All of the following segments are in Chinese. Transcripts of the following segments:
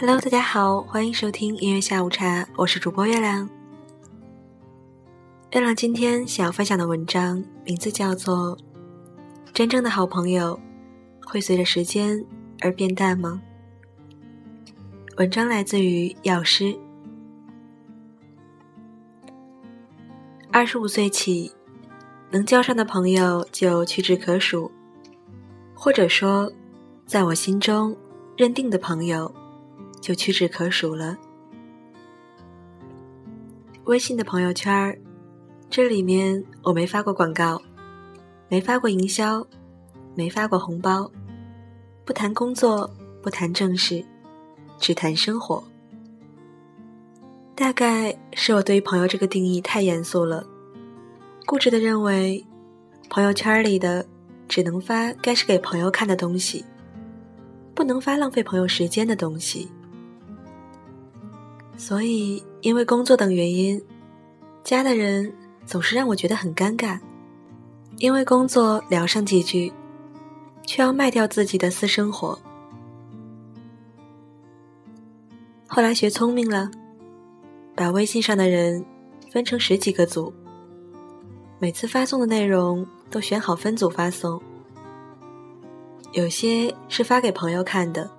Hello，大家好，欢迎收听音乐下午茶，我是主播月亮。月亮今天想要分享的文章名字叫做《真正的好朋友会随着时间而变淡吗》。文章来自于药师。二十五岁起，能交上的朋友就屈指可数，或者说，在我心中认定的朋友就屈指可数了。微信的朋友圈儿这里面我没发过广告，没发过营销，没发过红包，不谈工作，不谈正事，只谈生活。大概是我对于朋友这个定义太严肃了，固执的认为，朋友圈里的只能发该是给朋友看的东西，不能发浪费朋友时间的东西。所以，因为工作等原因，加的人总是让我觉得很尴尬。因为工作聊上几句，却要卖掉自己的私生活。后来学聪明了。把微信上的人分成十几个组，每次发送的内容都选好分组发送。有些是发给朋友看的，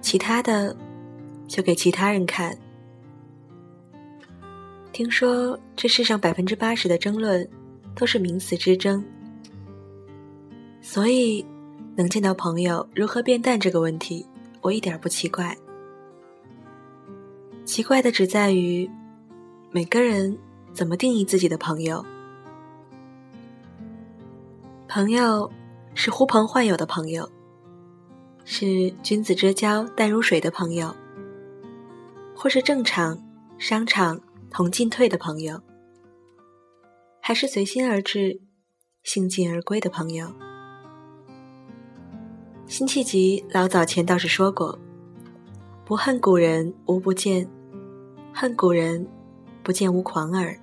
其他的就给其他人看。听说这世上百分之八十的争论都是名词之争，所以能见到朋友如何变淡这个问题，我一点不奇怪。奇怪的只在于，每个人怎么定义自己的朋友。朋友是呼朋唤友的朋友，是君子之交淡如水的朋友，或是正常商场同进退的朋友，还是随心而至、兴尽而归的朋友？辛弃疾老早前倒是说过：“不恨古人无不见。”恨古人，不见无狂耳。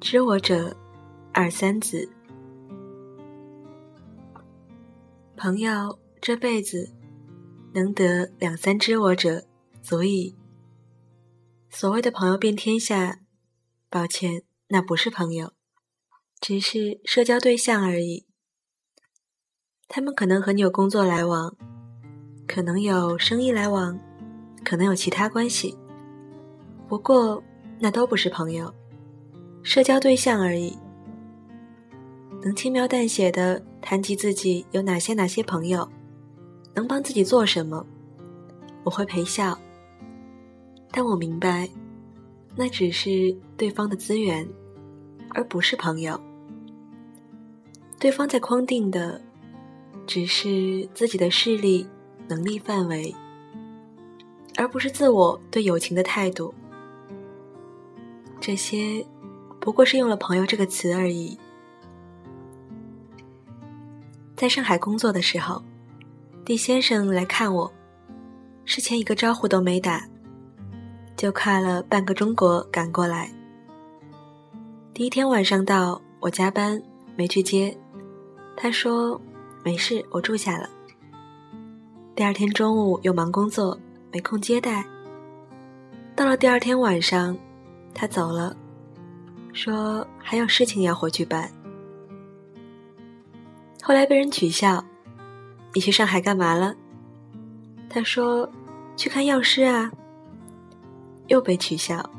知我者，二三子。朋友这辈子能得两三知我者，所以。所谓的朋友遍天下，抱歉，那不是朋友，只是社交对象而已。他们可能和你有工作来往，可能有生意来往，可能有其他关系。不过，那都不是朋友，社交对象而已。能轻描淡写的谈及自己有哪些哪些朋友，能帮自己做什么，我会陪笑。但我明白，那只是对方的资源，而不是朋友。对方在框定的，只是自己的势力、能力范围，而不是自我对友情的态度。这些不过是用了“朋友”这个词而已。在上海工作的时候，地先生来看我，事前一个招呼都没打，就跨了半个中国赶过来。第一天晚上到，我加班没去接，他说没事，我住下了。第二天中午又忙工作，没空接待。到了第二天晚上。他走了，说还有事情要回去办。后来被人取笑：“你去上海干嘛了？”他说：“去看药师啊。”又被取笑：“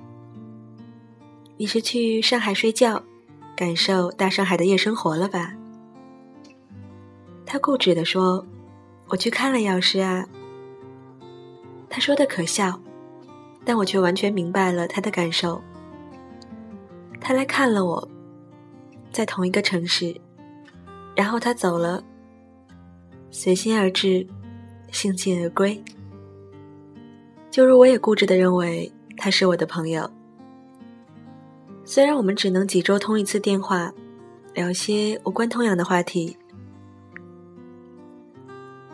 你是去上海睡觉，感受大上海的夜生活了吧？”他固执地说：“我去看了药师啊。”他说的可笑。但我却完全明白了他的感受。他来看了我，在同一个城市，然后他走了，随心而至，兴尽而归。就如我也固执的认为他是我的朋友，虽然我们只能几周通一次电话，聊些无关痛痒的话题。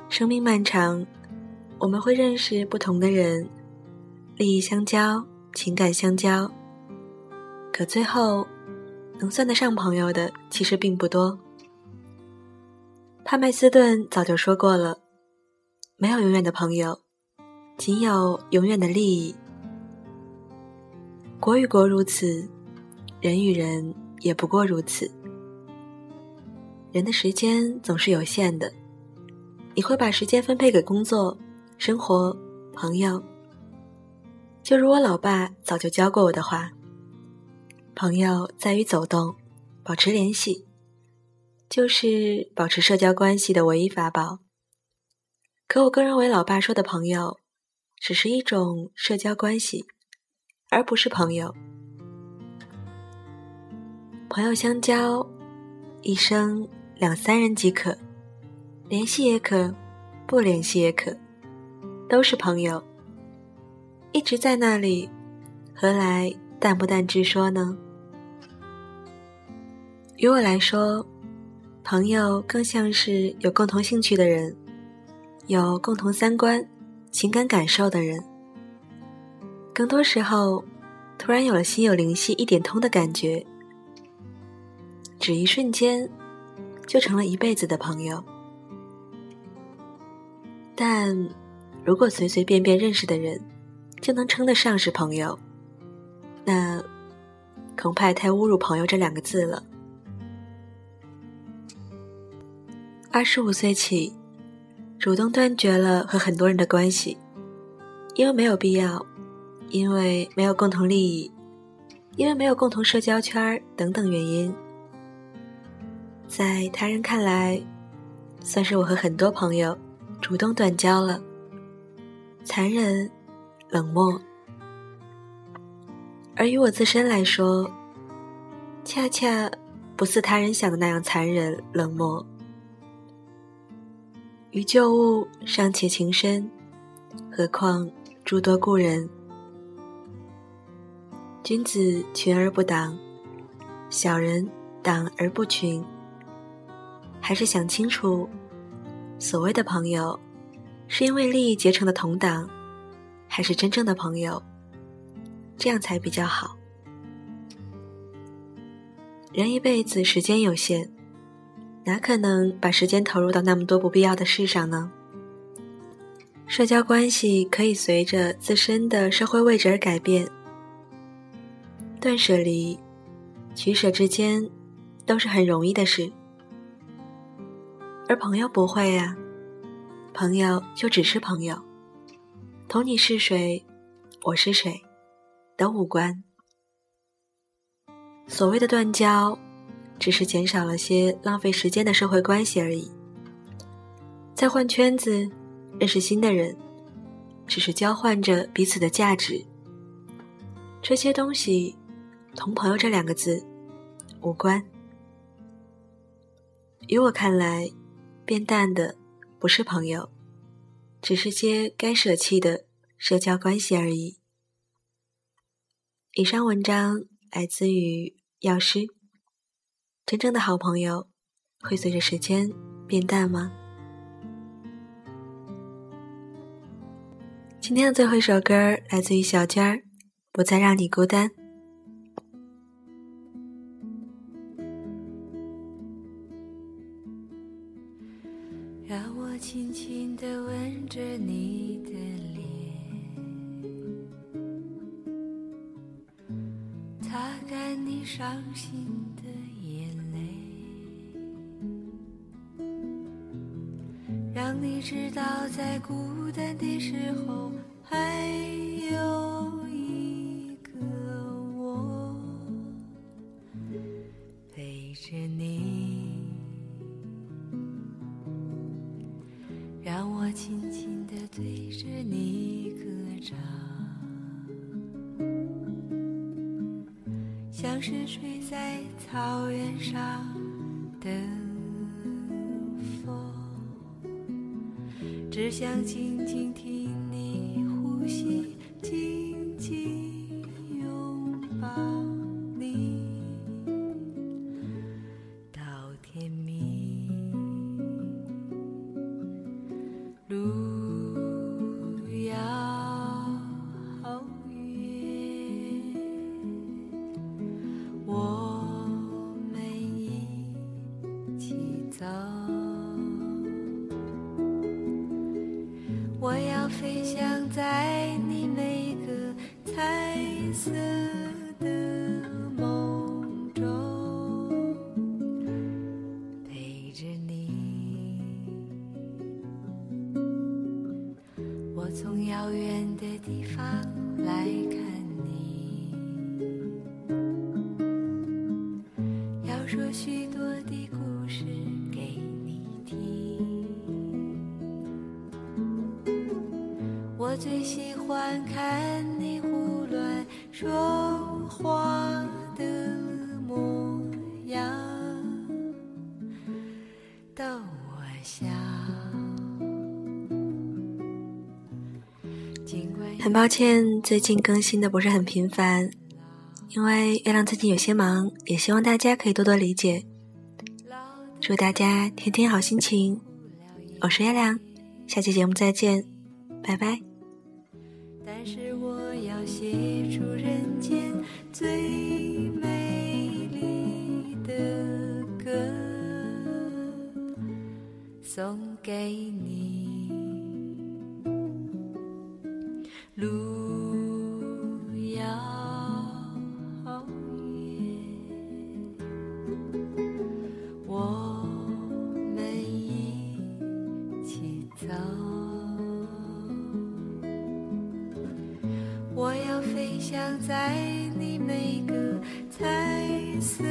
生命漫长，我们会认识不同的人。利益相交，情感相交，可最后能算得上朋友的，其实并不多。帕麦斯顿早就说过了，没有永远的朋友，仅有永远的利益。国与国如此，人与人也不过如此。人的时间总是有限的，你会把时间分配给工作、生活、朋友。就如我老爸早就教过我的话：“朋友在于走动，保持联系，就是保持社交关系的唯一法宝。”可我更认为，老爸说的朋友，只是一种社交关系，而不是朋友。朋友相交，一生。两三人即可，联系也可，不联系也可，都是朋友。一直在那里，何来淡不淡之说呢？于我来说，朋友更像是有共同兴趣的人，有共同三观、情感感受的人。更多时候，突然有了心有灵犀一点通的感觉，只一瞬间。就成了一辈子的朋友，但如果随随便便认识的人就能称得上是朋友，那恐怕太侮辱“朋友”这两个字了。二十五岁起，主动断绝了和很多人的关系，因为没有必要，因为没有共同利益，因为没有共同社交圈等等原因。在他人看来，算是我和很多朋友主动断交了。残忍、冷漠，而于我自身来说，恰恰不似他人想的那样残忍、冷漠。于旧物尚且情深，何况诸多故人？君子群而不党，小人党而不群。还是想清楚，所谓的朋友，是因为利益结成的同党，还是真正的朋友？这样才比较好。人一辈子时间有限，哪可能把时间投入到那么多不必要的事上呢？社交关系可以随着自身的社会位置而改变，断舍离、取舍之间，都是很容易的事。而朋友不会呀，朋友就只是朋友，同你是谁，我是谁，都无关。所谓的断交，只是减少了些浪费时间的社会关系而已。再换圈子，认识新的人，只是交换着彼此的价值。这些东西，同“朋友”这两个字无关。于我看来。变淡的不是朋友，只是些该舍弃的社交关系而已。以上文章来自于药师。真正的好朋友会随着时间变淡吗？今天的最后一首歌来自于小娟儿，《不再让你孤单》。伤心的眼泪，让你知道在孤单的时候还有是睡在草原上的风，只想静静听从遥远的地方来看你，要说许多的故事给你听。我最喜欢看你胡乱说话很抱歉，最近更新的不是很频繁，因为月亮最近有些忙，也希望大家可以多多理解。祝大家天天好心情，我是月亮，下期节目再见，拜拜。但是我要写出人间最美丽的歌，送给你。我要飞翔在你每个彩色